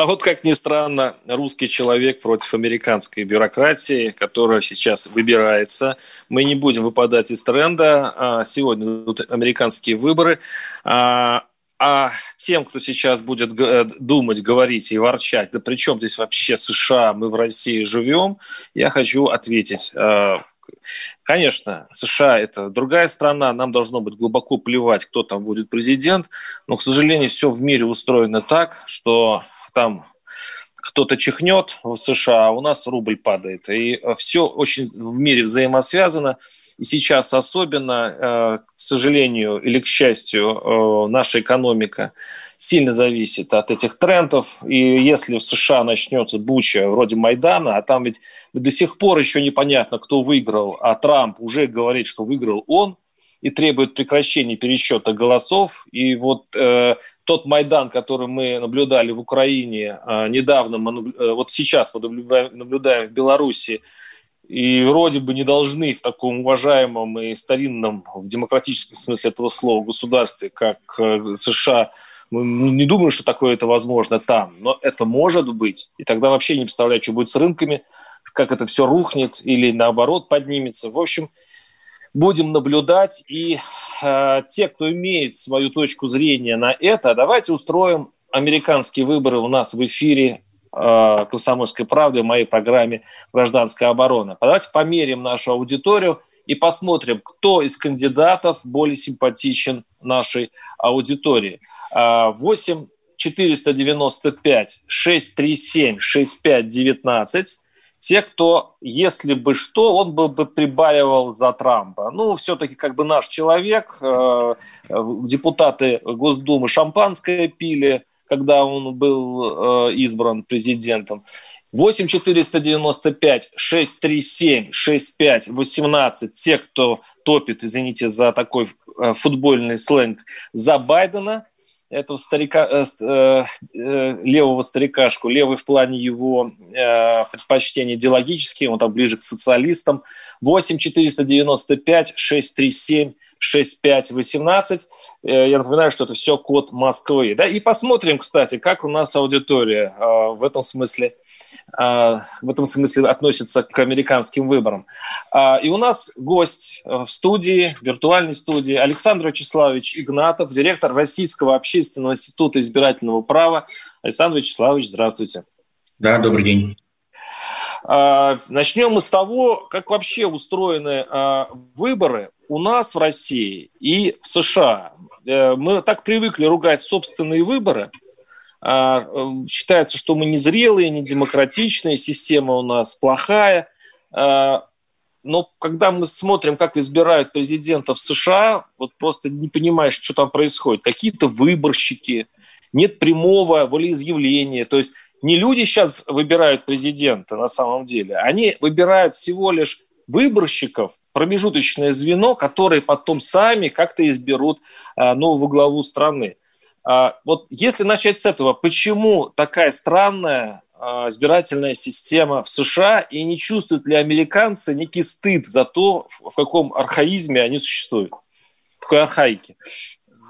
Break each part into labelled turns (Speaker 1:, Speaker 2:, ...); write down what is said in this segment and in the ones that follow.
Speaker 1: А вот, как ни странно, русский человек против американской бюрократии, которая сейчас выбирается. Мы не будем выпадать из тренда. А Сегодня идут американские выборы. А а тем, кто сейчас будет г- думать, говорить и ворчать, да при чем здесь вообще США, мы в России живем, я хочу ответить. Э, Конечно, США – это другая страна, нам должно быть глубоко плевать, кто там будет президент, но, к сожалению, все в мире устроено так, что там кто-то чихнет в США, а у нас рубль падает. И все очень в мире взаимосвязано. И сейчас особенно, э, к сожалению или к счастью, э, наша экономика сильно зависит от этих трендов. И если в США начнется буча вроде Майдана, а там ведь до сих пор еще непонятно, кто выиграл, а Трамп уже говорит, что выиграл он, и требует прекращения пересчета голосов. И вот э, тот Майдан, который мы наблюдали в Украине э, недавно, мы, э, вот сейчас вот наблюдаем, в Беларуси, и вроде бы не должны в таком уважаемом и старинном, в демократическом смысле этого слова, государстве, как э, США, мы не думаю, что такое это возможно там, но это может быть. И тогда вообще не представляю, что будет с рынками, как это все рухнет или наоборот поднимется. В общем, будем наблюдать. И э, те, кто имеет свою точку зрения на это, давайте устроим американские выборы у нас в эфире э, «Комсомольской правды» в моей программе «Гражданская оборона». Давайте померим нашу аудиторию и посмотрим, кто из кандидатов более симпатичен нашей аудитории. 8 495 637 6519 те, кто, если бы что, он бы, бы прибаривал за Трампа. Ну, все-таки как бы наш человек, э, депутаты Госдумы шампанское пили, когда он был э, избран президентом. 8 495 637 65 18 те, кто топит, извините за такой э, футбольный сленг, за Байдена, этого старика, э, э, левого старикашку, левый в плане его э, предпочтений идеологические, он там ближе к социалистам. 8 495 637 6518. Я напоминаю, что это все код Москвы. Да? И посмотрим, кстати, как у нас аудитория э, в этом смысле в этом смысле относится к американским выборам. И у нас гость в студии, виртуальной студии, Александр Вячеславович Игнатов, директор Российского общественного института избирательного права. Александр Вячеславович, здравствуйте.
Speaker 2: Да, добрый день.
Speaker 1: Начнем мы с того, как вообще устроены выборы у нас в России и в США. Мы так привыкли ругать собственные выборы – а, э, считается, что мы незрелые, недемократичные, система у нас плохая. А, но когда мы смотрим, как избирают президентов США, вот просто не понимаешь, что там происходит. Какие-то выборщики, нет прямого волеизъявления. То есть не люди сейчас выбирают президента на самом деле, они выбирают всего лишь выборщиков, промежуточное звено, которые потом сами как-то изберут а, новую главу страны. А, вот если начать с этого, почему такая странная а, избирательная система в США и не чувствуют ли американцы некий стыд за то, в каком архаизме они существуют, в какой архаике?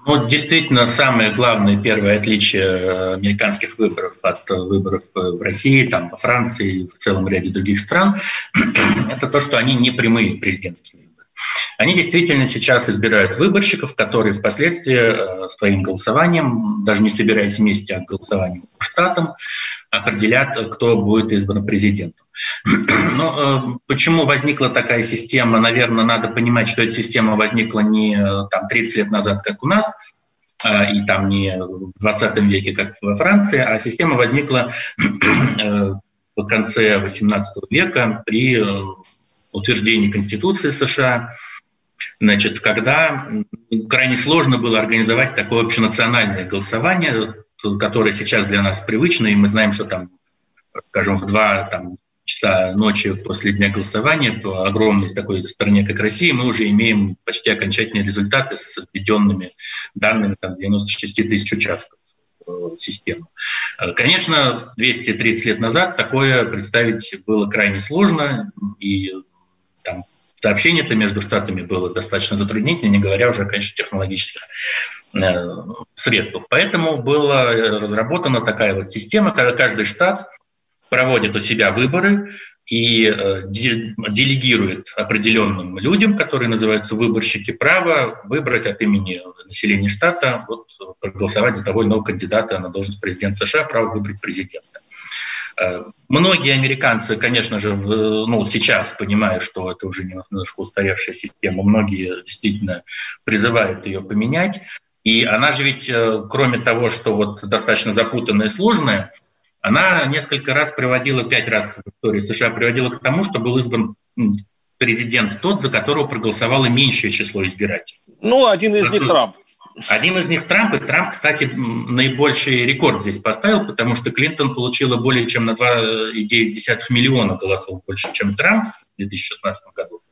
Speaker 2: Ну, действительно, самое главное первое отличие э, американских выборов от выборов в России, там, во Франции и в целом ряде других стран, это то, что они не прямые президентские они действительно сейчас избирают выборщиков, которые впоследствии э, своим голосованием, даже не собираясь вместе, а голосованием по штатам, определят, кто будет избран президентом. Но э, почему возникла такая система? Наверное, надо понимать, что эта система возникла не э, там, 30 лет назад, как у нас, э, и там не в 20 веке, как во Франции, а система возникла э, в конце 18 века при утверждении Конституции США Значит, когда крайне сложно было организовать такое общенациональное голосование, которое сейчас для нас привычно, и мы знаем, что там скажем, в два там, часа ночи после дня голосования по огромной такой стране, как Россия, мы уже имеем почти окончательные результаты с введенными данными там, 96 тысяч участков в систему. Конечно, 230 лет назад такое представить было крайне сложно, и сообщение-то между штатами было достаточно затруднительно, не говоря уже, конечно, технологических э, средствах. Поэтому была разработана такая вот система, когда каждый штат проводит у себя выборы и э, делегирует определенным людям, которые называются выборщики, право выбрать от имени населения штата, вот, проголосовать за того или иного кандидата на должность президента США, право выбрать президента. Э, многие американцы, конечно же, ну, сейчас понимают, что это уже немножко устаревшая система, многие действительно призывают ее поменять. И она же ведь, э, кроме того, что вот достаточно запутанная и сложная, она несколько раз приводила, пять раз в истории США приводила к тому, что был избран президент тот, за которого проголосовало меньшее число избирателей.
Speaker 1: Ну, один из них Трамп.
Speaker 2: Один из них Трамп, и Трамп, кстати, наибольший рекорд здесь поставил, потому что Клинтон получила более чем на 2,9 миллиона голосов больше, чем Трамп в 2016 году.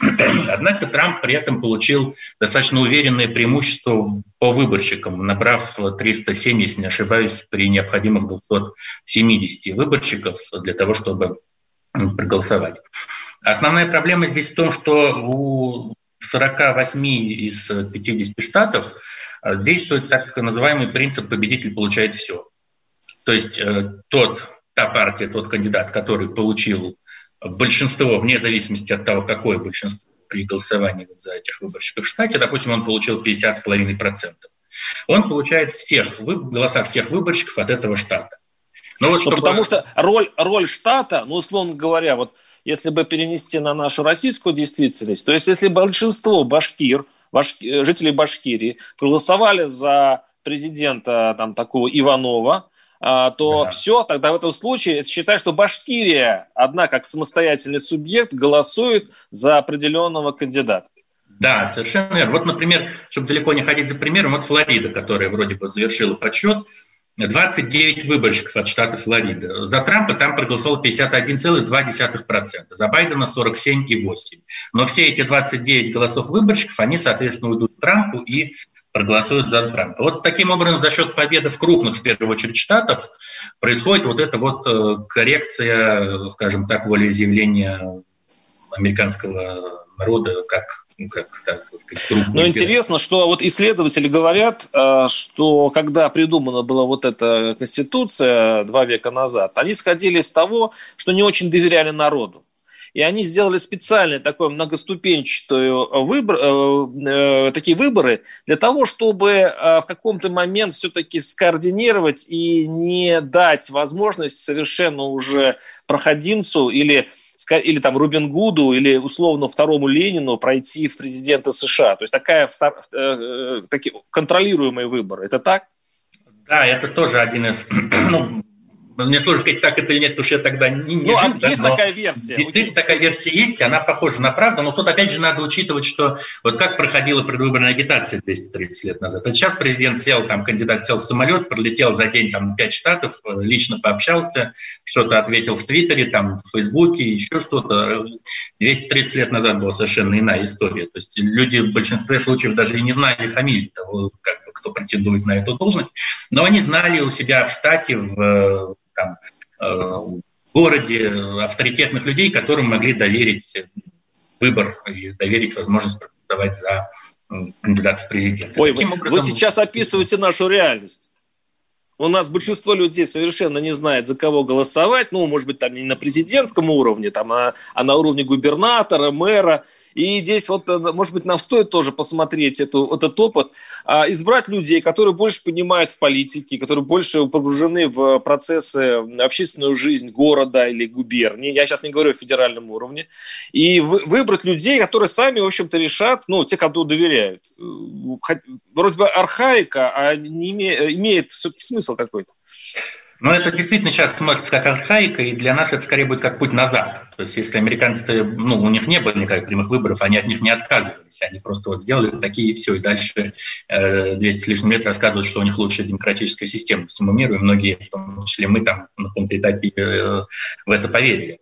Speaker 2: Однако Трамп при этом получил достаточно уверенное преимущество по выборщикам, набрав 307, если не ошибаюсь, при необходимых 270 выборщиков для того, чтобы проголосовать. Основная проблема здесь в том, что у 48 из 50 штатов э, действует так называемый принцип «победитель получает все». То есть э, тот, та партия, тот кандидат, который получил большинство, вне зависимости от того, какое большинство при голосовании за этих выборщиков в штате, допустим, он получил 50,5%, он получает всех, голоса всех выборщиков от этого штата.
Speaker 1: Но ну, вот чтобы... ну, потому что роль, роль штата, ну, условно говоря, вот если бы перенести на нашу российскую действительность, то есть если большинство башкир, башки, жителей Башкирии проголосовали за президента там, такого Иванова, а, то да. все, тогда в этом случае считай, что Башкирия, одна как самостоятельный субъект, голосует за определенного кандидата.
Speaker 2: Да, совершенно верно. Вот, например, чтобы далеко не ходить за примером, вот Флорида, которая вроде бы завершила подсчет, 29 выборщиков от штата Флорида. За Трампа там проголосовало 51,2%, за Байдена 47,8%. Но все эти 29 голосов выборщиков, они, соответственно, уйдут Трампу и проголосуют за Трампа. Вот таким образом за счет победы в крупных, в первую очередь, штатов происходит вот эта вот э, коррекция, скажем так, волеизъявления американского народа как ну, как, так
Speaker 1: сказать, Но интересно, что вот исследователи говорят, э, что когда придумана была вот эта конституция два века назад, они сходили с того, что не очень доверяли народу. И они сделали специальный такой многоступенчатую выбор, э, э, такие выборы для того, чтобы э, в каком-то момент все-таки скоординировать и не дать возможность совершенно уже проходимцу или или там Рубин Гуду, или условно второму Ленину пройти в президенты США. То есть такая, э, э, такие контролируемые выборы. Это так?
Speaker 2: Да, это тоже один из ну, мне сложно сказать, так это или нет, потому что я тогда не, не
Speaker 1: ну, жил. А есть да, такая версия.
Speaker 2: Действительно, Окей. такая версия есть, она похожа на правду, но тут опять же надо учитывать, что вот как проходила предвыборная агитация 230 лет назад. А сейчас президент сел, там кандидат сел в самолет, пролетел за день там пять штатов, лично пообщался, что-то ответил в Твиттере, там в Фейсбуке, еще что-то. 230 лет назад была совершенно иная история. То есть люди в большинстве случаев даже и не знали фамилии того, как бы, кто претендует на эту должность, но они знали у себя в штате, в там, э, в городе авторитетных людей, которым могли доверить выбор и доверить возможность проголосовать за кандидата в президенты.
Speaker 1: Ой, вы, образом, вы сейчас описываете нашу реальность. У нас большинство людей совершенно не знает, за кого голосовать. Ну, может быть, там не на президентском уровне, там, а, а на уровне губернатора, мэра. И здесь вот, э, может быть, нам стоит тоже посмотреть эту, этот опыт, избрать людей, которые больше понимают в политике, которые больше погружены в процессы общественную жизнь города или губернии. Я сейчас не говорю о федеральном уровне. И выбрать людей, которые сами, в общем-то, решат, ну, те, кому доверяют. Вроде бы архаика, а не имеет, имеет все-таки смысл какой-то.
Speaker 2: Но это действительно сейчас смотрится как архаика, и для нас это скорее будет как путь назад. То есть если американцы, ну, у них не было никаких прямых выборов, они от них не отказывались. Они просто вот сделали такие и все, и дальше э, 200 с лишним лет рассказывают, что у них лучшая демократическая система всему миру, и многие, в том числе мы там на каком-то этапе э, в это поверили.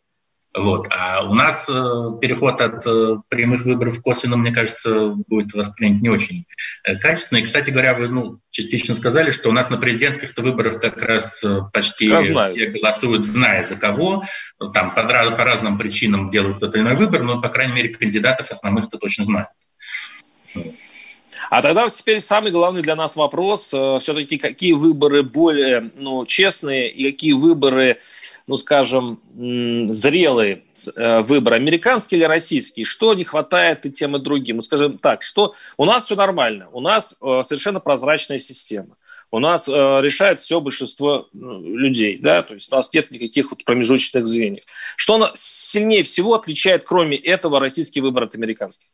Speaker 2: Вот. А у нас э, переход от э, прямых выборов к косвенным, мне кажется, будет воспринят не очень э, качественно. И, кстати говоря, вы ну, частично сказали, что у нас на президентских выборах как раз почти как все голосуют, зная за кого. Там по, по разным причинам делают тот или иной выбор, но, по крайней мере, кандидатов основных-то точно знают.
Speaker 1: А тогда теперь самый главный для нас вопрос, э, все-таки какие выборы более ну, честные и какие выборы, ну скажем, зрелые э, выборы, американские или российские, что не хватает и тем и другим. Ну скажем так, что у нас все нормально, у нас э, совершенно прозрачная система у нас э, решает все большинство людей, да, то есть у нас нет никаких вот промежуточных звеньев. Что сильнее всего отличает, кроме этого, российский выбор от американских?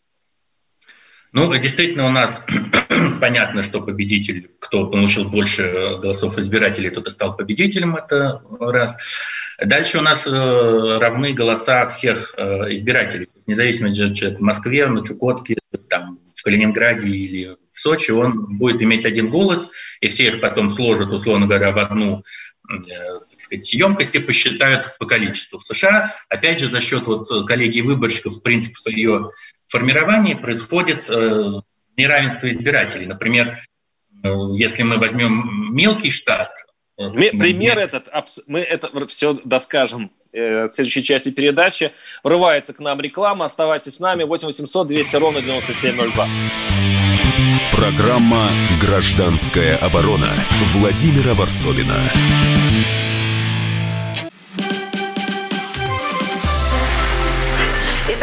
Speaker 2: Ну, действительно, у нас понятно, что победитель, кто получил больше голосов избирателей, тот и стал победителем, это раз. Дальше у нас э, равны голоса всех э, избирателей, независимо, человек в Москве, на Чукотке, там, в Калининграде или в Сочи, он будет иметь один голос, и все их потом сложат, условно говоря, в одну э, так сказать, емкости посчитают по количеству. В США, опять же, за счет вот коллегии выборщиков, в принципе, ее формировании происходит э, неравенство избирателей. Например, э, если мы возьмем мелкий штат...
Speaker 1: Э, пример мы... этот, мы это все доскажем в следующей части передачи. Врывается к нам реклама. Оставайтесь с нами. 8 800 200 ровно 9702.
Speaker 3: Программа «Гражданская оборона» Владимира Варсовина.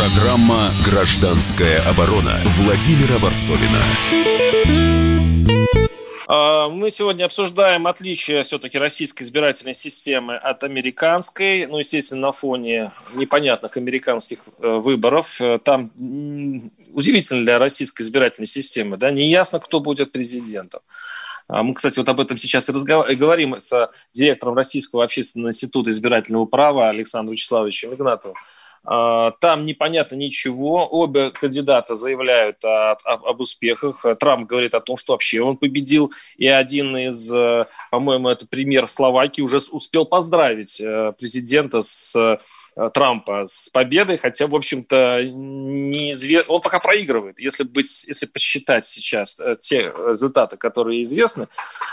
Speaker 3: Программа «Гражданская оборона» Владимира Варсовина.
Speaker 1: А, мы сегодня обсуждаем отличие все-таки российской избирательной системы от американской. Ну, естественно, на фоне непонятных американских э, выборов. Э, там удивительно для российской избирательной системы. Да? Неясно, кто будет президентом. А мы, кстати, вот об этом сейчас и, разгов... и говорим с директором Российского общественного института избирательного права Александром Вячеславовичем Игнатовым. А, там непонятно ничего. Обе кандидата заявляют о, о, об успехах. Трамп говорит о том, что вообще он победил. И один из, э, по-моему, это пример Словакии, уже успел поздравить э, президента с э, Трампа с победой, хотя, в общем-то, неизвестно. Он пока проигрывает. Если, быть, если посчитать сейчас те результаты, которые известны,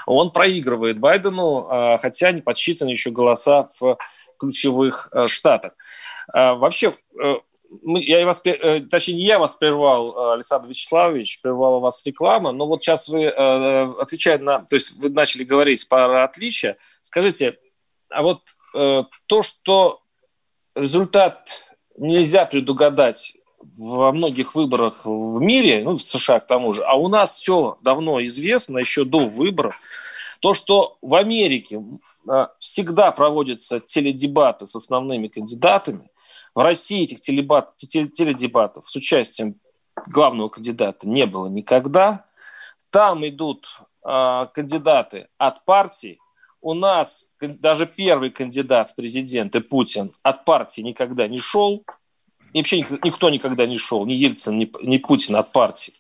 Speaker 1: он проигрывает Байдену, а, хотя не подсчитаны еще голоса в ключевых штатах. А, вообще, э, я вас, э, точнее, не я вас прервал, Александр Вячеславович, прервала вас реклама, но вот сейчас вы, э, отвечая на, то есть вы начали говорить про отличия, скажите, а вот то, что результат нельзя предугадать во многих выборах в мире, ну, в США к тому же, а у нас все давно известно, еще до выборов, то, что в Америке всегда проводятся теледебаты с основными кандидатами, в России этих теледебатов с участием главного кандидата не было никогда. Там идут э, кандидаты от партий. У нас даже первый кандидат в президенты Путин от партии никогда не шел. И вообще никто никогда не шел, ни Ельцин, ни, ни Путин от партии.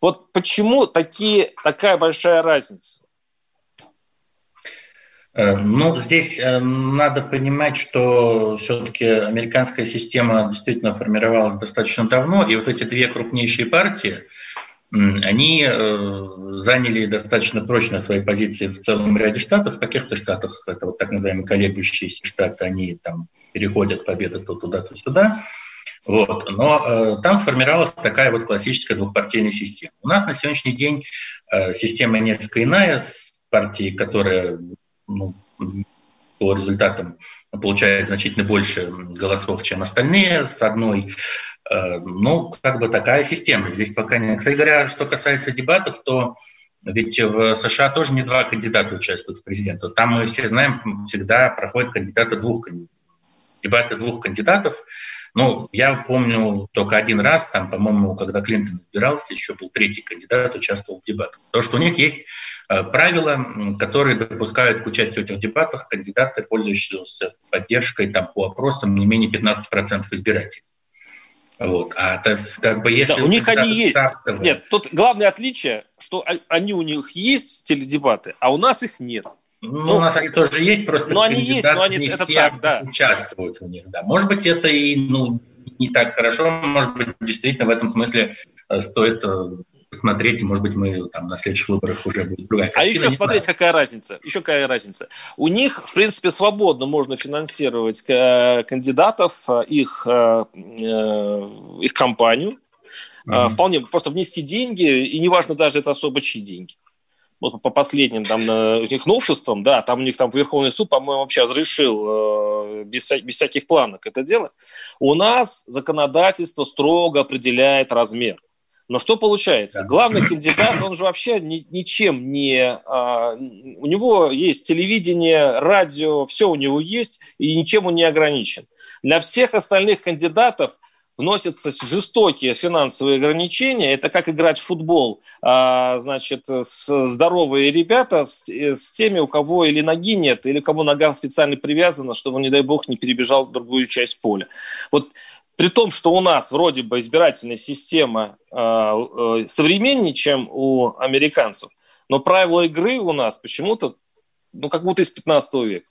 Speaker 1: Вот почему такие, такая большая разница?
Speaker 2: Э, ну, здесь э, надо понимать, что все-таки американская система действительно формировалась достаточно давно, и вот эти две крупнейшие партии, они э, заняли достаточно прочно свои позиции в целом ряде штатов. В каких-то штатах, это вот так называемые колеблющиеся штаты, они там переходят победы то туда, то сюда. Вот. Но э, там сформировалась такая вот классическая двухпартийная система. У нас на сегодняшний день э, система несколько иная, с партией, которая ну, по результатам получает значительно больше голосов, чем остальные с одной. Э, ну, как бы такая система. Здесь пока не... Кстати говоря, что касается дебатов, то ведь в США тоже не два кандидата участвуют в президенту. Там мы все знаем, всегда проходят кандидаты двух дебаты двух кандидатов. Ну, я помню только один раз, там, по-моему, когда Клинтон избирался, еще был третий кандидат, участвовал в дебатах. То, что у них есть правила, которые допускают к участию в этих дебатах кандидаты, пользующиеся поддержкой там, по опросам не менее 15% избирателей. Вот. А то как бы если
Speaker 1: да, у них они есть. Стартовые... Нет, тут главное отличие, что они у них есть теледебаты, а у нас их нет.
Speaker 2: Ну, ну, у нас они тоже есть, просто
Speaker 1: но они есть, но они
Speaker 2: не
Speaker 1: это
Speaker 2: все
Speaker 1: так, да.
Speaker 2: участвуют в них. Да. Может быть, это и ну, не так хорошо, может быть, действительно в этом смысле э, стоит э, посмотреть, и, может быть, мы там на следующих выборах уже будет другая
Speaker 1: картина. А еще смотреть, знаю. какая разница. Еще какая разница. У них, в принципе, свободно можно финансировать э, кандидатов, их, их компанию, mm-hmm. вполне просто внести деньги, и неважно даже это особо чьи деньги вот по последним там их новшествам, да, там у них там Верховный суд, по-моему, вообще разрешил э, без, без всяких планок это делать. У нас законодательство строго определяет размер. Но что получается? Главный кандидат, он же вообще ни, ничем не... А, у него есть телевидение, радио, все у него есть, и ничем он не ограничен. Для всех остальных кандидатов – вносятся жестокие финансовые ограничения. Это как играть в футбол. А, значит, с, здоровые ребята с, с теми, у кого или ноги нет, или кому нога специально привязана, чтобы, не дай бог, не перебежал в другую часть поля. Вот при том, что у нас вроде бы избирательная система э, современнее, чем у американцев, но правила игры у нас почему-то, ну, как будто из 15 века.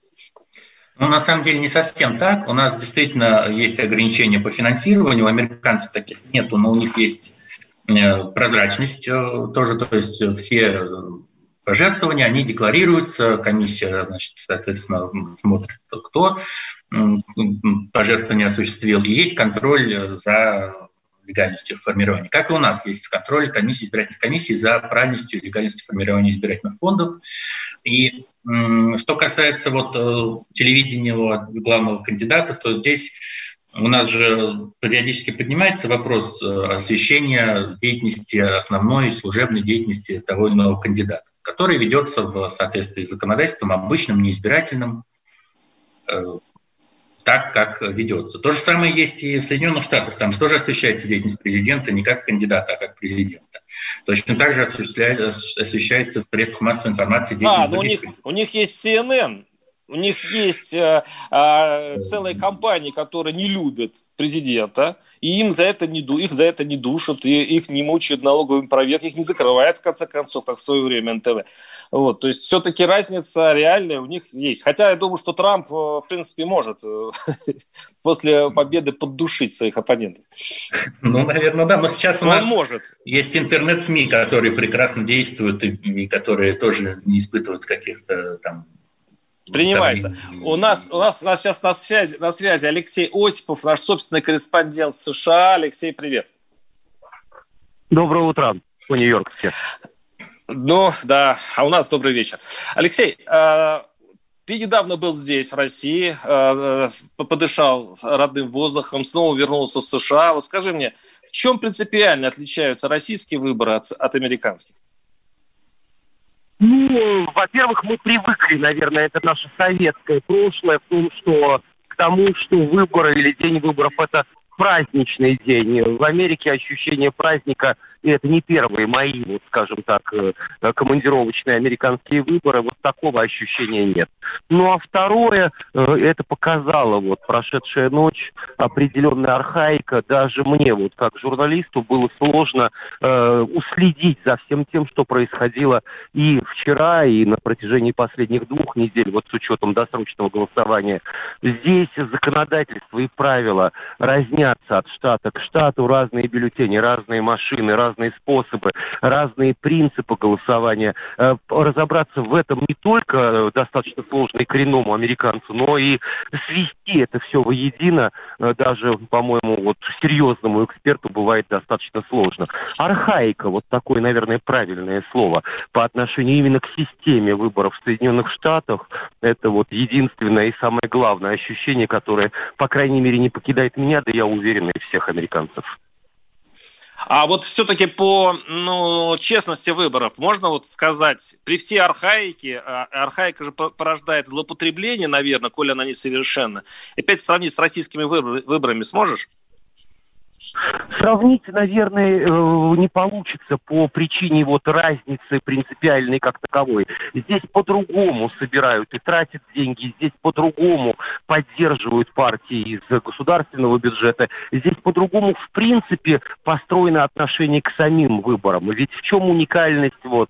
Speaker 2: Ну, на самом деле не совсем так. У нас действительно есть ограничения по финансированию. У американцев таких нету, но у них есть э, прозрачность э, тоже. То есть все пожертвования, они декларируются, комиссия, значит, соответственно, смотрит, кто пожертвования осуществил. И есть контроль за легальностью формирования. Как и у нас есть контроль комиссии, избирательных комиссий за правильностью и легальностью формирования избирательных фондов. И что касается вот э, телевидения главного кандидата, то здесь у нас же периодически поднимается вопрос э, освещения деятельности, основной служебной деятельности того или иного кандидата, который ведется в соответствии с законодательством, обычным, неизбирательным, э, так, как ведется. То же самое есть и в Соединенных Штатах. Там тоже освещается деятельность президента не как кандидата, а как президента. Точно так же освещается в средствах массовой информации
Speaker 1: деятельность А, но ну у них, у них есть CNN, у них есть э, э, целые компании, которые не любят президента, и им за это не, их за это не душат, и их не мучают налоговым проверкой, их не закрывают, в конце концов, как в свое время НТВ. Вот, то есть все-таки разница реальная у них есть. Хотя я думаю, что Трамп, э, в принципе, может э, после победы поддушить своих оппонентов.
Speaker 2: Ну, наверное, да. Но сейчас у нас может. есть интернет-СМИ, которые прекрасно действуют и, которые тоже не испытывают каких-то там
Speaker 1: Принимается. У нас, у нас, у нас сейчас на связи, на связи Алексей Осипов, наш собственный корреспондент США. Алексей, привет.
Speaker 4: Доброе утро по Нью-Йорку.
Speaker 1: Ну, да, а у нас добрый вечер. Алексей, э, ты недавно был здесь, в России, э, подышал родным воздухом, снова вернулся в США. Вот скажи мне, в чем принципиально отличаются российские выборы от, от американских?
Speaker 4: Ну, во-первых, мы привыкли, наверное, это наше советское прошлое, в том, что к тому, что выборы или день выборов – это праздничный день. В Америке ощущение праздника – и это не первые мои, вот скажем так, э, командировочные американские выборы, вот такого ощущения нет. Ну а второе, э, это показала вот прошедшая ночь определенная архаика. Даже мне, вот как журналисту, было сложно э, уследить за всем тем, что происходило и вчера, и на протяжении последних двух недель, вот с учетом досрочного голосования. Здесь законодательство и правила разнятся от штата к штату, разные бюллетени, разные машины, разные разные способы, разные принципы голосования. Э, разобраться в этом не только э, достаточно сложно и коренному американцу, но и свести это все воедино даже, по-моему, вот серьезному эксперту бывает достаточно сложно. Архаика, вот такое, наверное, правильное слово, по отношению именно к системе выборов в Соединенных Штатах, это вот единственное и самое главное ощущение, которое, по крайней мере, не покидает меня, да я уверен, и всех американцев.
Speaker 1: А вот все-таки по ну, честности выборов можно вот сказать, при всей архаике, а, архаика же порождает злоупотребление, наверное, коли она несовершенна. Опять сравнить с российскими выборами сможешь?
Speaker 4: Сравнить, наверное, э, не получится по причине вот разницы принципиальной как таковой. Здесь по-другому собирают и тратят деньги, здесь по-другому поддерживают партии из государственного бюджета, здесь по-другому в принципе построено отношение к самим выборам. Ведь в чем уникальность вот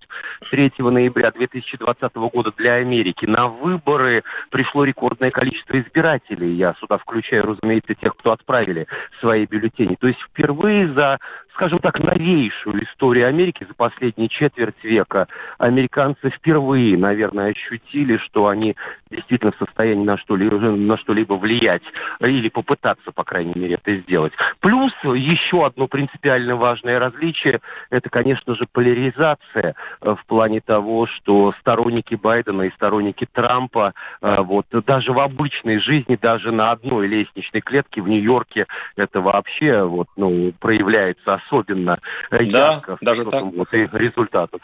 Speaker 4: 3 ноября 2020 года для Америки? На выборы пришло рекордное количество избирателей. Я сюда включаю, разумеется, тех, кто отправили свои бюллетени. То есть впервые за скажем так, новейшую историю Америки за последние четверть века американцы впервые, наверное, ощутили, что они действительно в состоянии на что-либо, на что-либо влиять или попытаться, по крайней мере, это сделать. Плюс еще одно принципиально важное различие – это, конечно же, поляризация э, в плане того, что сторонники Байдена и сторонники Трампа э, вот даже в обычной жизни, даже на одной лестничной клетке в Нью-Йорке это вообще вот, ну, проявляется особенно э, да, ярко даже так. вот, и результатов.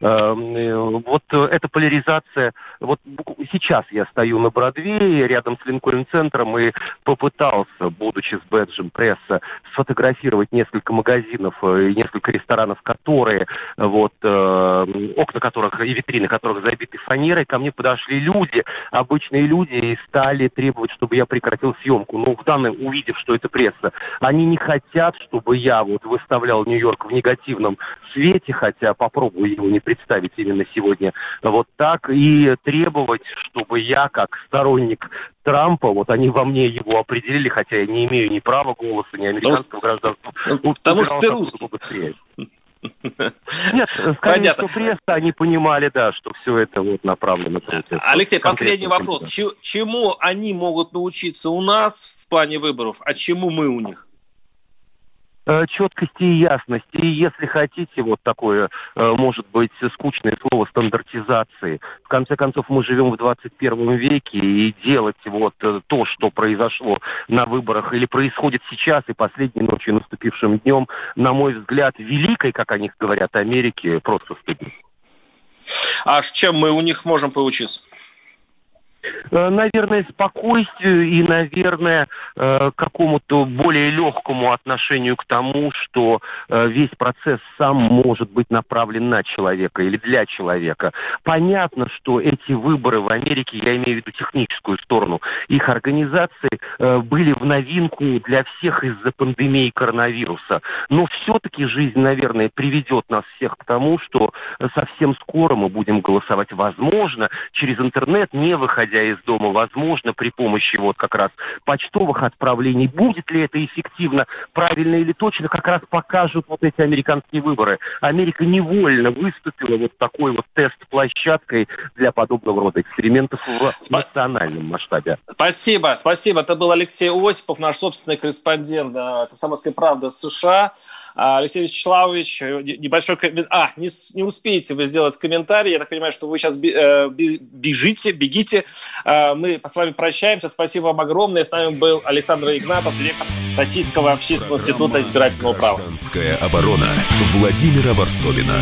Speaker 4: Эм, э, вот эта поляризация, вот сейчас я стою на Бродвее рядом с Линкольн-центром и попытался, будучи с бэджем пресса, сфотографировать несколько магазинов э, и несколько ресторанов, которые, вот, окна которых и витрины которых забиты фанерой, ко мне подошли люди, обычные люди, и стали требовать, чтобы я прекратил съемку. Но в данном, увидев, что это пресса, они не хотят, чтобы я вот выставлял Нью-Йорк в негативном свете, хотя попробую его не представить именно сегодня вот так, и требовать, чтобы я, как сторонник Трампа, вот они во мне его определили, хотя я не имею ни права голоса, ни американского гражданства.
Speaker 1: Потому что ты русский.
Speaker 4: Нет, скорее Понятно. всего, пресса, они понимали, да, что все это вот направлено
Speaker 1: против. Алексей, последний вопрос. Чему они могут научиться у нас в плане выборов, а чему мы у них?
Speaker 4: Э, четкости и ясности. И если хотите, вот такое, э, может быть, скучное слово стандартизации. В конце концов, мы живем в 21 веке, и делать вот э, то, что произошло на выборах или происходит сейчас и последней ночью наступившим днем, на мой взгляд, великой, как они говорят, Америки, просто стыдно.
Speaker 1: А чем мы у них можем поучиться?
Speaker 4: Э, наверное, спокойствию и, наверное, э, какому-то более легкому отношению к тому, что э, весь процесс сам может быть направлен на человека или для человека. Понятно, что эти выборы в Америке, я имею в виду техническую сторону, их организации были в новинку для всех из-за пандемии коронавируса. Но все-таки жизнь, наверное, приведет нас всех к тому, что совсем скоро мы будем голосовать, возможно, через интернет, не выходя выходя из дома, возможно, при помощи вот как раз почтовых отправлений. Будет ли это эффективно, правильно или точно, как раз покажут вот эти американские выборы. Америка невольно выступила вот такой вот тест-площадкой для подобного рода экспериментов в национальном масштабе.
Speaker 1: Спасибо, спасибо. Это был Алексей Осипов, наш собственный корреспондент «Комсомольской правды» США. А, Алексей Вячеславович, э, небольшой комментарий. А, не, не успеете вы сделать комментарий. Я так понимаю, что вы сейчас э, бежите, бегите. А, мы с вами прощаемся. Спасибо вам огромное. С нами был Александр Игнатов, директор Российского общественного Программа института избирательного права.
Speaker 3: Гражданская оборона Владимира Варсовина.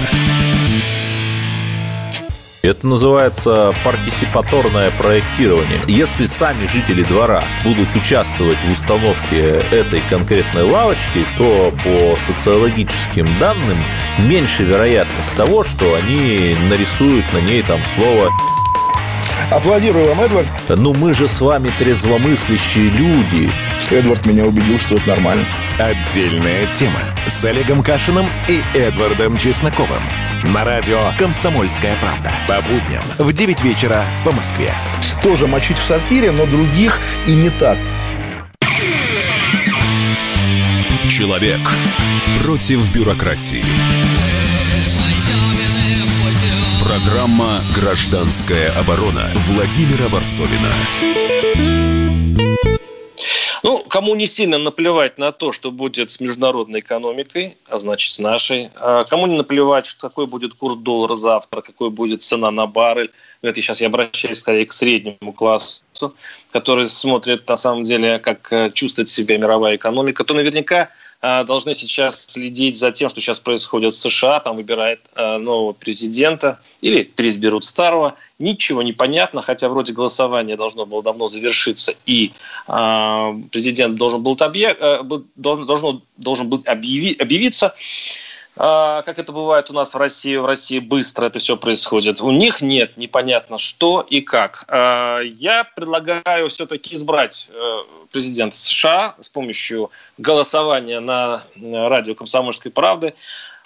Speaker 5: Это называется партисипаторное проектирование. Если сами жители двора будут участвовать в установке этой конкретной лавочки, то по социологическим данным меньше вероятность того, что они нарисуют на ней там слово
Speaker 6: Аплодирую вам, Эдвард.
Speaker 5: Ну мы же с вами трезвомыслящие люди.
Speaker 6: Эдвард меня убедил, что это нормально.
Speaker 7: Отдельная тема с Олегом Кашиным и Эдвардом Чесноковым. На радио «Комсомольская правда». По будням в 9 вечера по Москве.
Speaker 6: Тоже мочить в сортире, но других и не так.
Speaker 3: Человек против бюрократии. Программа «Гражданская оборона» Владимира Варсовина.
Speaker 1: Ну, кому не сильно наплевать на то, что будет с международной экономикой, а значит с нашей. А кому не наплевать, какой будет курс доллара завтра, какой будет цена на баррель. Ну, это сейчас я обращаюсь скорее к среднему классу, который смотрит на самом деле, как э, чувствует себя мировая экономика, то наверняка должны сейчас следить за тем, что сейчас происходит в США, там выбирает а, нового президента или переизберут старого. Ничего не понятно, хотя вроде голосование должно было давно завершиться, и а, президент должен был. Э, должен, должен был объяви... объявиться. А, как это бывает у нас в России, в России быстро это все происходит. У них нет, непонятно что и как. А, я предлагаю все-таки избрать э, президента США с помощью голосования на радио «Комсомольской правды».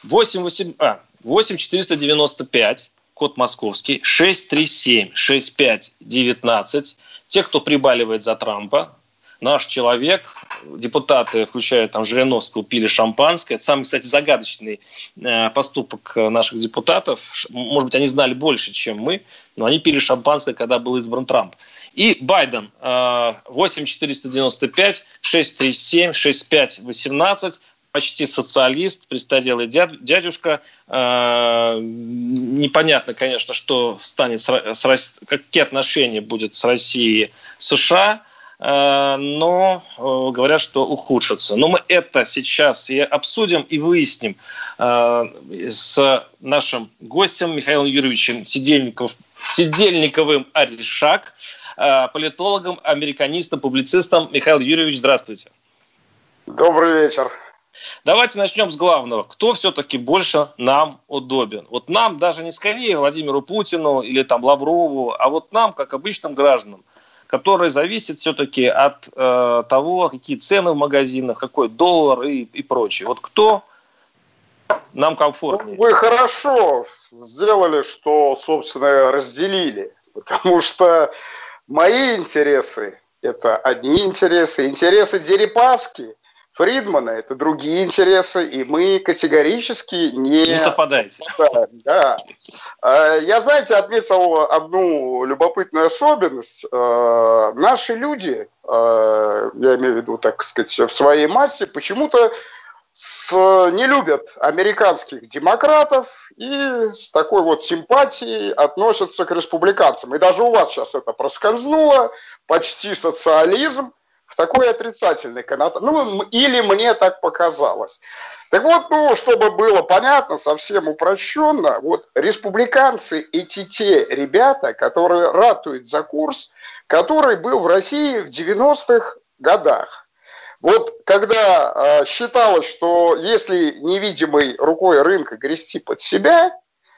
Speaker 1: 8, 8, а, 8 495, код московский, 637 65 19. Те, кто прибаливает за Трампа, наш человек, депутаты, включая там Жириновского, пили шампанское. Это самый, кстати, загадочный э, поступок наших депутатов. Может быть, они знали больше, чем мы, но они пили шампанское, когда был избран Трамп. И Байден 8495 637 6518 почти социалист, престарелый дядюшка. Э, непонятно, конечно, что станет с, какие отношения будут с Россией США. Э, но э, говорят, что ухудшатся. Но мы это сейчас и обсудим и выясним э, с нашим гостем Михаилом Юрьевичем Сидельников, Сидельниковым Аришак, политологом, американистом, публицистом. Михаил Юрьевич, здравствуйте.
Speaker 8: Добрый вечер.
Speaker 1: Давайте начнем с главного. Кто все-таки больше нам удобен? Вот нам, даже не скорее Владимиру Путину или там Лаврову, а вот нам, как обычным гражданам – который зависит все-таки от э, того, какие цены в магазинах, какой доллар и, и прочее. Вот кто нам комфортнее?
Speaker 8: Вы хорошо сделали, что, собственно, разделили. Потому что мои интересы – это одни интересы. Интересы Дерипаски – Фридмана, это другие интересы, и мы категорически не...
Speaker 1: Не совпадаете.
Speaker 8: Да. А, я, знаете, отметил одну любопытную особенность. А, наши люди, а, я имею в виду, так сказать, в своей массе, почему-то с, не любят американских демократов и с такой вот симпатией относятся к республиканцам. И даже у вас сейчас это проскользнуло, почти социализм в такой отрицательной коннотации. Ну, или мне так показалось. Так вот, ну, чтобы было понятно, совсем упрощенно, вот республиканцы эти те ребята, которые ратуют за курс, который был в России в 90-х годах. Вот когда э, считалось, что если невидимой рукой рынка грести под себя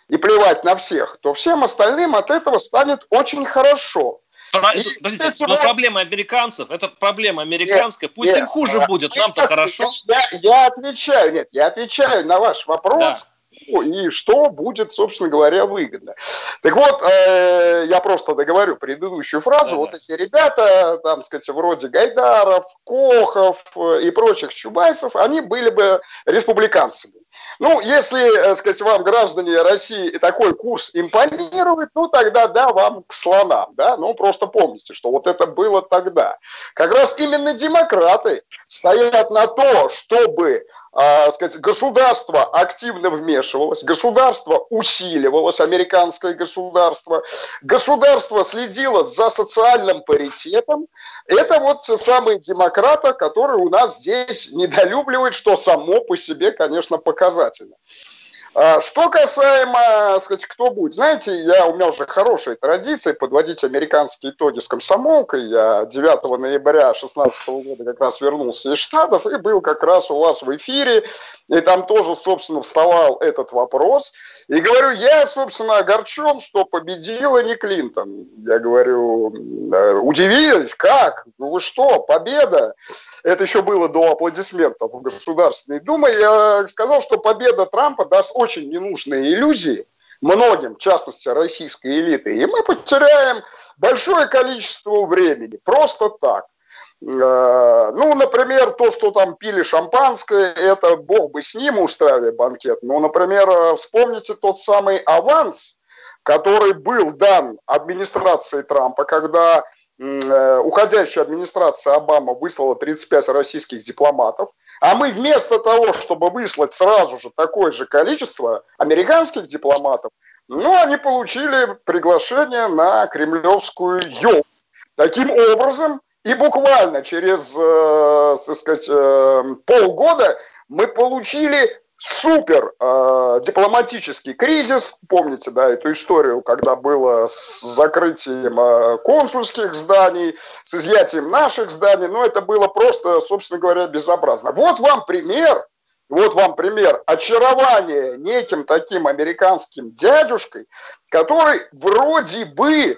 Speaker 8: и плевать на всех, то всем остальным от этого станет очень хорошо.
Speaker 1: Подождите, но проблема американцев, это проблема американская, пусть нет, им хуже нет, будет, нам-то хорошо.
Speaker 8: Я, я отвечаю, нет, я отвечаю на ваш вопрос. Да и что будет, собственно говоря, выгодно. Так вот, э, я просто договорю предыдущую фразу. Да, вот да. эти ребята, там, сказать, вроде Гайдаров, Кохов э, и прочих Чубайсов, они были бы республиканцами. Ну, если, э, сказать, вам, граждане России, такой курс импонирует, ну, тогда да, вам к слонам, да, ну, просто помните, что вот это было тогда. Как раз именно демократы стоят на то, чтобы а, сказать, государство активно вмешивалось, государство усиливалось, американское государство, государство следило за социальным паритетом. Это вот те самые демократы, которые у нас здесь недолюбливают, что само по себе, конечно, показательно. А, что касаемо, сказать, кто будет, знаете, я, у меня уже хорошая традиция подводить американские итоги с комсомолкой. Я 9 ноября 2016 года как раз вернулся из Штатов и был как раз у вас в эфире, и там тоже, собственно, вставал этот вопрос. И говорю, я, собственно, огорчен, что победила не Клинтон. Я говорю, «Э, удивились, как? Ну вы что, победа? Это еще было до аплодисментов в Государственной Думе. Я сказал, что победа Трампа даст очень ненужные иллюзии многим, в частности, российской элиты. И мы потеряем большое количество времени. Просто так. ну, например, то, что там пили шампанское, это бог бы с ним устраивали банкет. Ну, например, вспомните тот самый аванс, который был дан администрации Трампа, когда э, уходящая администрация Обама выслала 35 российских дипломатов, а мы вместо того, чтобы выслать сразу же такое же количество американских дипломатов, ну, они получили приглашение на кремлевскую елку. Таким образом, и буквально через, э, так сказать, э, полгода мы получили супер э, дипломатический кризис. Помните, да, эту историю, когда было с закрытием э, консульских зданий, с изъятием наших зданий. Но это было просто, собственно говоря, безобразно. Вот вам пример, вот вам пример очарования неким таким американским дядюшкой, который вроде бы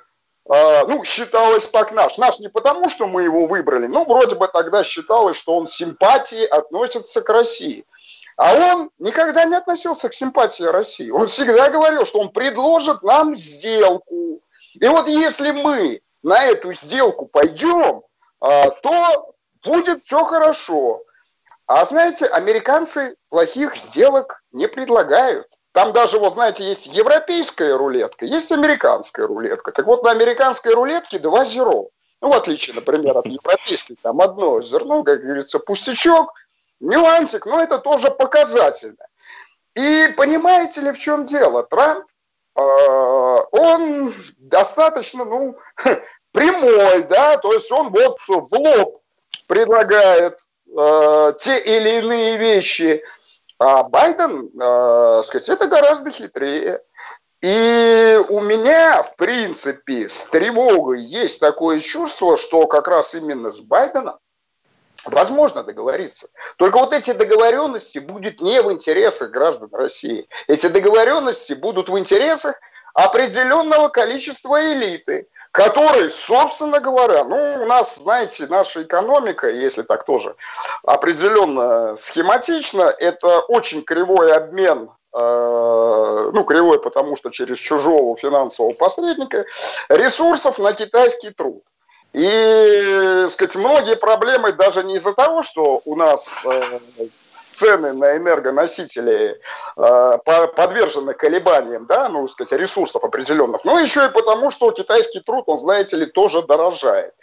Speaker 8: а, ну, считалось так наш. Наш не потому, что мы его выбрали, но вроде бы тогда считалось, что он симпатии относится к России. А он никогда не относился к симпатии России. Он всегда говорил, что он предложит нам сделку. И вот если мы на эту сделку пойдем, а, то будет все хорошо. А знаете, американцы плохих сделок не предлагают. Там даже, вот знаете, есть европейская рулетка, есть американская рулетка. Так вот, на американской рулетке два зеро. Ну, в отличие, например, от европейской, там одно зерно, как говорится, пустячок, нюансик, но это тоже показательно. И понимаете ли, в чем дело? Трамп, э, он достаточно, ну, прямой, да, то есть он вот в лоб предлагает э, те или иные вещи – а Байден, э, сказать, это гораздо хитрее. И у меня, в принципе, с тревогой есть такое чувство, что как раз именно с Байденом возможно договориться. Только вот эти договоренности будут не в интересах граждан России. Эти договоренности будут в интересах определенного количества элиты – который, собственно говоря, ну, у нас, знаете, наша экономика, если так тоже определенно схематично, это очень кривой обмен э, ну, кривой, потому что через чужого финансового посредника, ресурсов на китайский труд. И, сказать, многие проблемы даже не из-за того, что у нас э, цены на энергоносители э, подвержены колебаниям, да, ну, сказать, ресурсов определенных, но еще и потому, что китайский труд, он, знаете ли, тоже дорожает.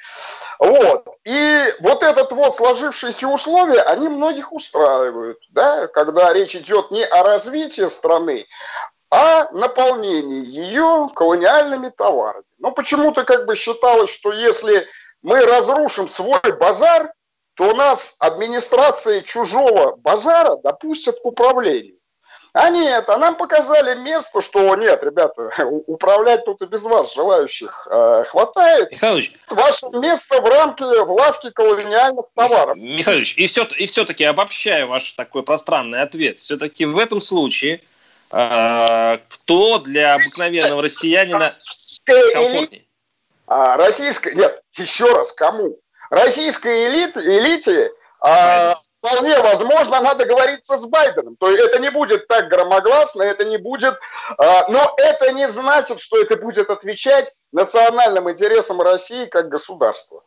Speaker 8: Вот. И вот этот вот сложившиеся условия, они многих устраивают, да, когда речь идет не о развитии страны, а наполнении ее колониальными товарами. Но почему-то как бы считалось, что если мы разрушим свой базар, то у нас администрация чужого базара допустят к управлению. А нет, а нам показали место, что нет, ребята, управлять тут и без вас желающих э, хватает.
Speaker 1: Михайлович.
Speaker 8: Ваше место в рамке, в лавке колониальных товаров.
Speaker 1: Михайлович, и, все, и все-таки обобщая ваш такой пространный ответ, все-таки в этом случае кто для обыкновенного россиянина комфортнее?
Speaker 8: А, российская, нет, еще раз, кому? российской элите, элите а, вполне возможно надо договориться с Байденом. То есть это не будет так громогласно, это не будет... А, но это не значит, что это будет отвечать национальным интересам России как государства.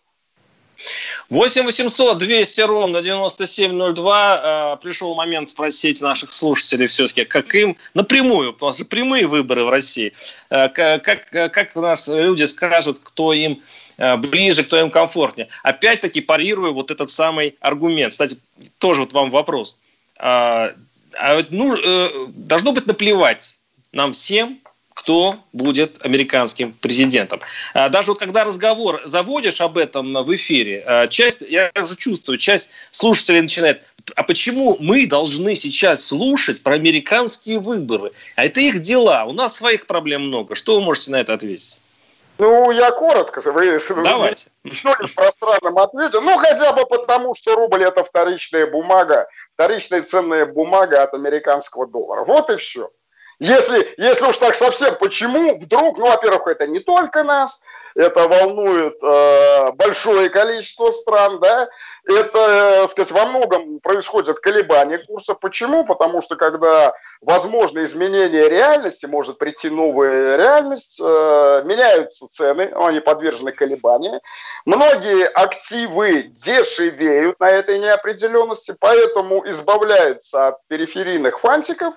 Speaker 1: 8 800 200 ровно 9702. Пришел момент спросить наших слушателей все-таки, как им напрямую, потому что прямые выборы в России, а, как, как у нас люди скажут, кто им Э, ближе, кто им комфортнее. Опять-таки парирую вот этот самый аргумент. Кстати, тоже вот вам вопрос. А, ну, э, должно быть наплевать нам всем, кто будет американским президентом. А даже вот когда разговор заводишь об этом в эфире, а, часть, я уже чувствую, часть слушателей начинает, а почему мы должны сейчас слушать про американские выборы? А это их дела, у нас своих проблем много. Что вы можете на это ответить?
Speaker 8: Ну, я коротко. Вы, Давайте. Ну, в пространном ответе. Ну, хотя бы потому, что рубль – это вторичная бумага, вторичная ценная бумага от американского доллара. Вот и все. Если, если уж так совсем, почему вдруг, ну, во-первых, это не только нас, это волнует э, большое количество стран, да, это, сказать, во многом происходят колебания курса. Почему? Потому что когда возможно изменение реальности, может прийти новая реальность, э, меняются цены, они подвержены колебаниям. Многие активы дешевеют на этой неопределенности, поэтому избавляются от периферийных фантиков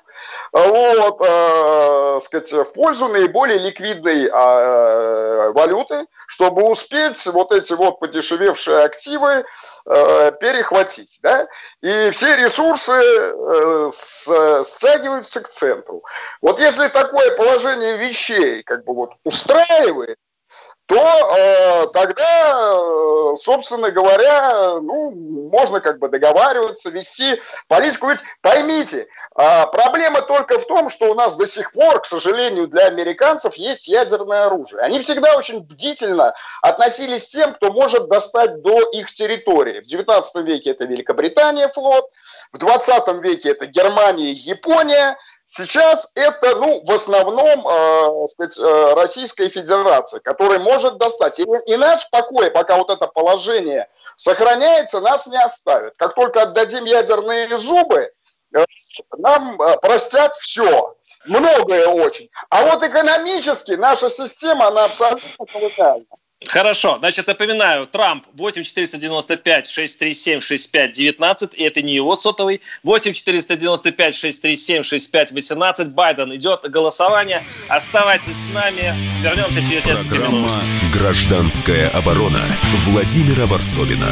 Speaker 8: вот, э, сказать, в пользу наиболее ликвидной э, валюты, чтобы успеть вот эти вот подешевевшие активы Э, перехватить. Да? И все ресурсы э, с, стягиваются к центру. Вот если такое положение вещей как бы вот устраивает, то э, тогда, э, собственно говоря, ну, можно как бы договариваться, вести политику. Ведь поймите, э, проблема только в том, что у нас до сих пор, к сожалению, для американцев есть ядерное оружие. Они всегда очень бдительно относились к тем, кто может достать до их территории. В 19 веке это Великобритания флот, в 20 веке это Германия и Япония, Сейчас это, ну, в основном, э, сказать, э, Российская Федерация, которая может достать. И, и наш покой, пока вот это положение сохраняется, нас не оставит. Как только отдадим ядерные зубы, нам э, простят все. Многое очень. А вот экономически наша система, она абсолютно колоссальна.
Speaker 1: Хорошо, значит, напоминаю, Трамп 8495 637 6519, и это не его сотовый, 8495 637 6518, Байден идет голосование, оставайтесь с нами, вернемся через несколько
Speaker 3: Программа
Speaker 1: минут.
Speaker 3: «Гражданская оборона» Владимира Варсовина.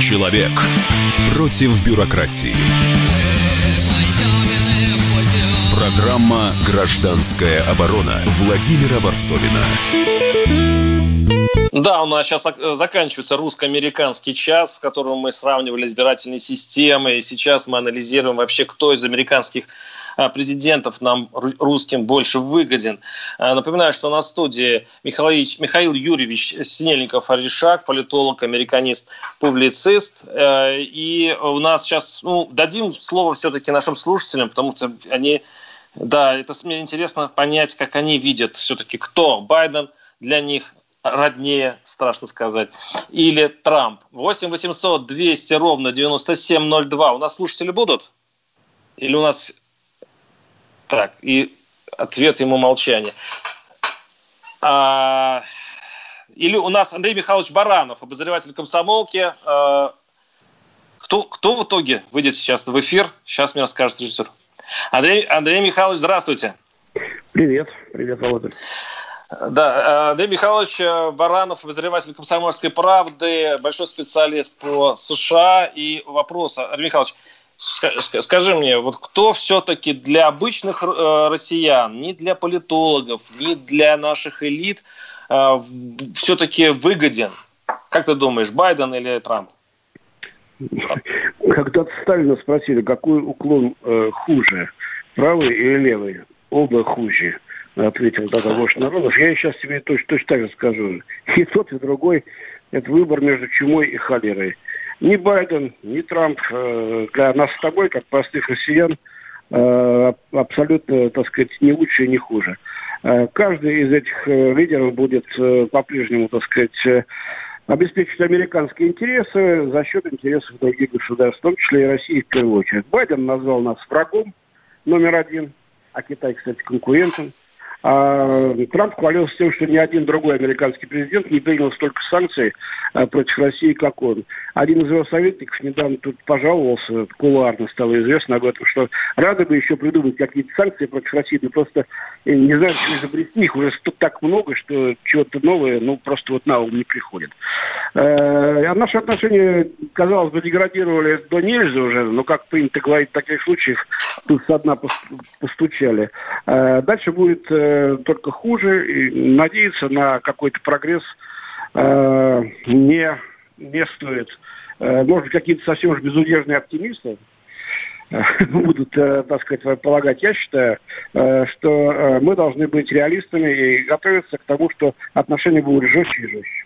Speaker 3: Человек против бюрократии. Программа «Гражданская оборона» Владимира Варсовина.
Speaker 1: Да, у нас сейчас заканчивается русско-американский час, с которым мы сравнивали избирательные системы, и сейчас мы анализируем вообще, кто из американских президентов нам русским больше выгоден. А, напоминаю, что на студии Михаил, Михаил Юрьевич Синельников-Аришак, политолог, американист, публицист. Э, и у нас сейчас, ну, дадим слово все-таки нашим слушателям, потому что они, да, это мне интересно понять, как они видят все-таки, кто Байден для них роднее, страшно сказать, или Трамп. 8 800 200 ровно 9702. У нас слушатели будут? Или у нас так, и ответ ему молчание. А, или у нас Андрей Михайлович Баранов, обозреватель комсомолки. А, кто, кто в итоге выйдет сейчас в эфир? Сейчас мне расскажет режиссер. Андрей, Андрей Михайлович, здравствуйте.
Speaker 9: Привет, привет, Володя.
Speaker 1: Да, Андрей Михайлович Баранов, обозреватель комсомольской правды, большой специалист по США. И вопрос, Андрей Михайлович, Скажи мне, вот кто все-таки для обычных э, россиян, не для политологов, не для наших элит, э, все-таки выгоден? Как ты думаешь, Байден или Трамп?
Speaker 9: Когда-то Сталина спросили, какой уклон э, хуже, правый или левый? Оба хуже, ответил тогда вождь народов. Я сейчас тебе точно, точно так же скажу. И тот, и другой – это выбор между чумой и холерой ни Байден, ни Трамп э, для нас с тобой, как простых россиян, э, абсолютно, так сказать, не лучше и не хуже. Э, каждый из этих лидеров будет по-прежнему, так сказать, обеспечить американские интересы за счет интересов других государств, в том числе и России в первую очередь. Байден назвал нас врагом номер один, а Китай, кстати, конкурентом. А Трамп хвалился тем, что ни один другой американский президент не принял столько санкций а, против России, как он. Один из его советников недавно тут пожаловался, кулуарно стало известно об этом, что рады бы еще придумать какие-то санкции против России, но просто э, не знаю, что изобрести их. Уже тут так много, что чего-то новое, ну, просто вот на ум не приходит. Э, Э, наши отношения, казалось бы, деградировали до нельзя уже, но, как принято говорить в таких случаях, тут со дна постучали. Э, дальше будет э, только хуже, и надеяться на какой-то прогресс не, не стоит. Может быть, какие-то совсем уж безудержные оптимисты, будут, так сказать, полагать. Я считаю, что мы должны быть реалистами и готовиться к тому, что отношения будут жестче и жестче.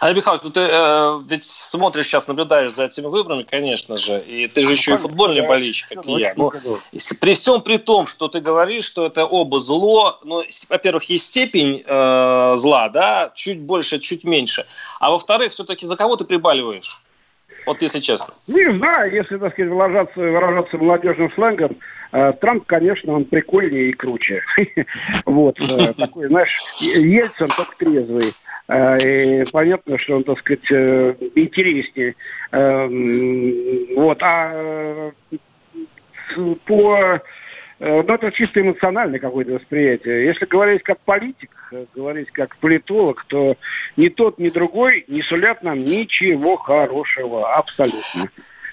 Speaker 1: Андрей Михайлович, ну ты э, ведь смотришь сейчас, наблюдаешь за этими выборами, конечно же, и ты же еще и футбольный да, болельщик, как и я. Но при всем при том, что ты говоришь, что это оба зло, ну, во-первых, есть степень э, зла, да, чуть больше, чуть меньше, а во-вторых, все-таки за кого ты прибаливаешь? Вот если честно.
Speaker 9: Не знаю, если, так сказать, выражаться, выражаться молодежным сленгом, Трамп, конечно, он прикольнее и круче. Вот, э, такой, знаешь, Ельцин только трезвый. Э, и понятно, что он, так сказать, э, интереснее. Эм, вот, а э, по ну, это чисто эмоциональное какое-то восприятие. Если говорить как политик, говорить как политолог, то ни тот, ни другой не сулят нам ничего хорошего, абсолютно.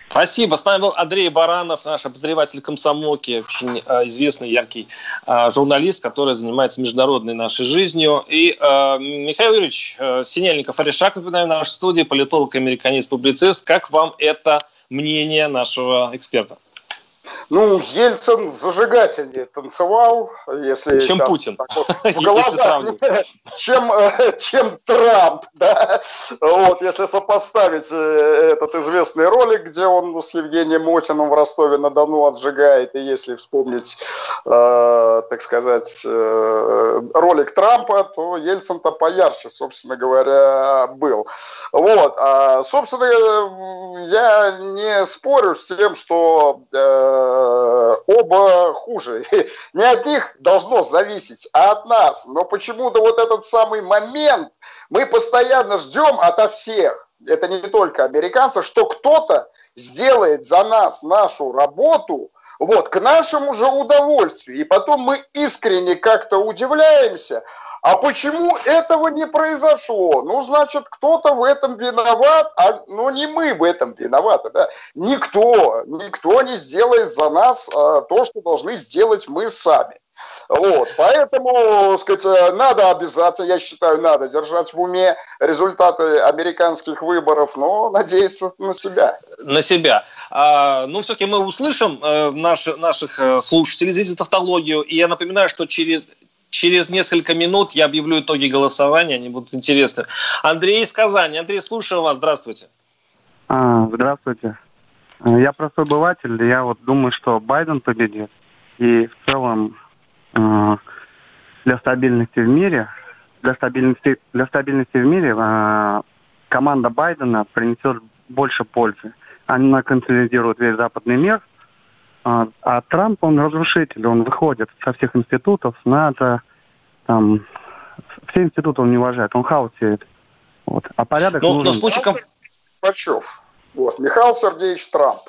Speaker 1: Спасибо. С нами был Андрей Баранов, наш обозреватель комсомолки, очень э, известный, яркий э, журналист, который занимается международной нашей жизнью. И э, Михаил Юрьевич Синельников, Аришак, напоминаю, в нашей студии, политолог, американист, публицист. Как вам это мнение нашего эксперта?
Speaker 8: Ну, Ельцин зажигательнее танцевал, если...
Speaker 1: Чем Путин,
Speaker 8: вот, в глазах, чем, э, чем Трамп, да. Вот, если сопоставить э, этот известный ролик, где он с Евгением Мотиным в Ростове-на-Дону отжигает, и если вспомнить, э, так сказать, э, ролик Трампа, то Ельцин-то поярче, собственно говоря, был. Вот, а, собственно, я не спорю с тем, что Э, оба хуже. Не от них должно зависеть, а от нас. Но почему-то вот этот самый момент мы постоянно ждем ото всех, это не только американцы, что кто-то сделает за нас нашу работу, вот, к нашему же удовольствию. И потом мы искренне как-то удивляемся, а почему этого не произошло? Ну, значит, кто-то в этом виноват, а ну не мы в этом виноваты, да? Никто, никто не сделает за нас а, то, что должны сделать мы сами. Вот, поэтому, сказать, надо обязательно, я считаю, надо держать в уме результаты американских выборов, но надеяться на себя.
Speaker 1: На себя. А, ну, все-таки мы услышим э, наши, наших э, слушателей, зрителей тавтологию, и я напоминаю, что через через несколько минут я объявлю итоги голосования, они будут интересны. Андрей из Казани. Андрей, слушаю вас. Здравствуйте.
Speaker 10: А, здравствуйте. Я простой обыватель. Я вот думаю, что Байден победит. И в целом э, для стабильности в мире, для стабильности, для стабильности в мире э, команда Байдена принесет больше пользы. Она консолидирует весь западный мир – а, а Трамп, он разрушитель, он выходит со всех институтов, НАТО, там, все институты он не уважает, он хаос сеет. Вот. А порядок
Speaker 8: ну, нужен... Но случай... Горбачев. Вот. Михаил Сергеевич Трамп.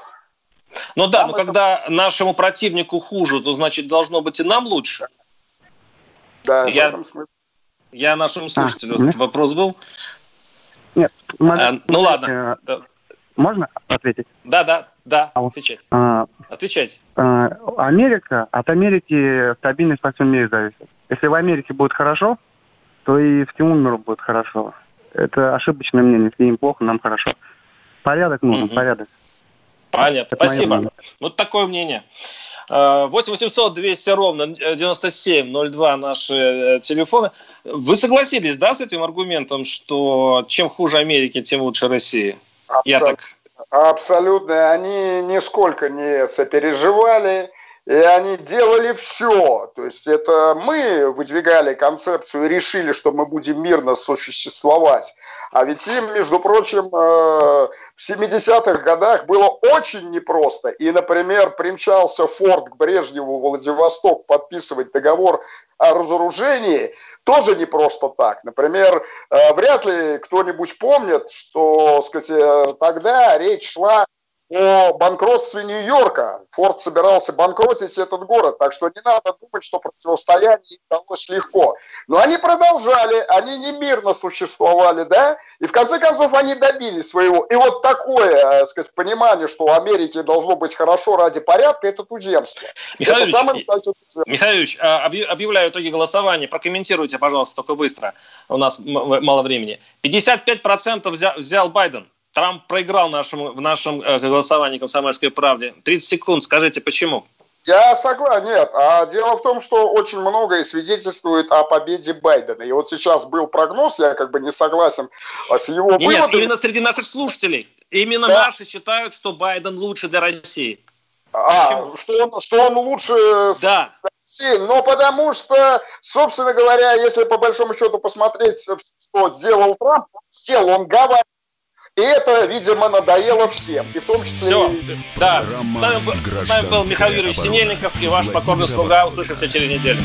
Speaker 1: Ну да, Там но это... когда нашему противнику хуже, то значит должно быть и нам лучше.
Speaker 8: Да,
Speaker 1: я, в этом смысле. Я нашему слушателю а, вопрос был.
Speaker 10: Нет,
Speaker 1: а, ну ладно.
Speaker 10: Э, можно ответить?
Speaker 1: Да, да, да, а, отвечать. А, Отвечайте.
Speaker 10: А, Америка, от Америки стабильность во всем мире зависит. Если в Америке будет хорошо, то и всему миру будет хорошо. Это ошибочное мнение. Если им плохо, нам хорошо. Порядок нужен, угу. порядок.
Speaker 1: Понятно, Это спасибо. Вот такое мнение. 8 800 200 ровно 9702 наши э, телефоны. Вы согласились, да, с этим аргументом, что чем хуже Америки, тем лучше России? Абсолютно. Я так
Speaker 8: Абсолютно. Они нисколько не сопереживали, и они делали все. То есть это мы выдвигали концепцию и решили, что мы будем мирно существовать. А ведь им, между прочим, э, в 70-х годах было очень непросто. И, например, примчался Форд к Брежневу в Владивосток подписывать договор о разоружении тоже не просто так. Например, э, вряд ли кто-нибудь помнит, что сказать, э, тогда речь шла о банкротстве Нью-Йорка. Форд собирался банкротить этот город, так что не надо думать, что противостояние им удалось легко. Но они продолжали, они не мирно существовали, да, и в конце концов они добились своего. И вот такое, так сказать, понимание, что у Америки должно быть хорошо ради порядка, это туземство.
Speaker 1: Михаил Михайлович, а, объявляю итоги голосования. Прокомментируйте, пожалуйста, только быстро. У нас мало времени. 55% взял, взял Байден. Трамп проиграл нашему, в нашем э, голосовании «Комсомольской правде». 30 секунд, скажите, почему?
Speaker 8: Я согласен, нет. А дело в том, что очень многое свидетельствует о победе Байдена. И вот сейчас был прогноз, я как бы не согласен а, с его
Speaker 1: выводами. Нет, именно среди наших слушателей. Именно да. наши считают, что Байден лучше для России.
Speaker 8: А, что он, что он лучше да. России? Но потому что, собственно говоря, если по большому счету посмотреть, что сделал Трамп, сел, он говорит, и это, видимо, надоело всем. И в том числе... Все,
Speaker 1: да. С нами, с нами был Михаил Юрьевич Синельников и ваш покорный слуга. Услышимся через неделю.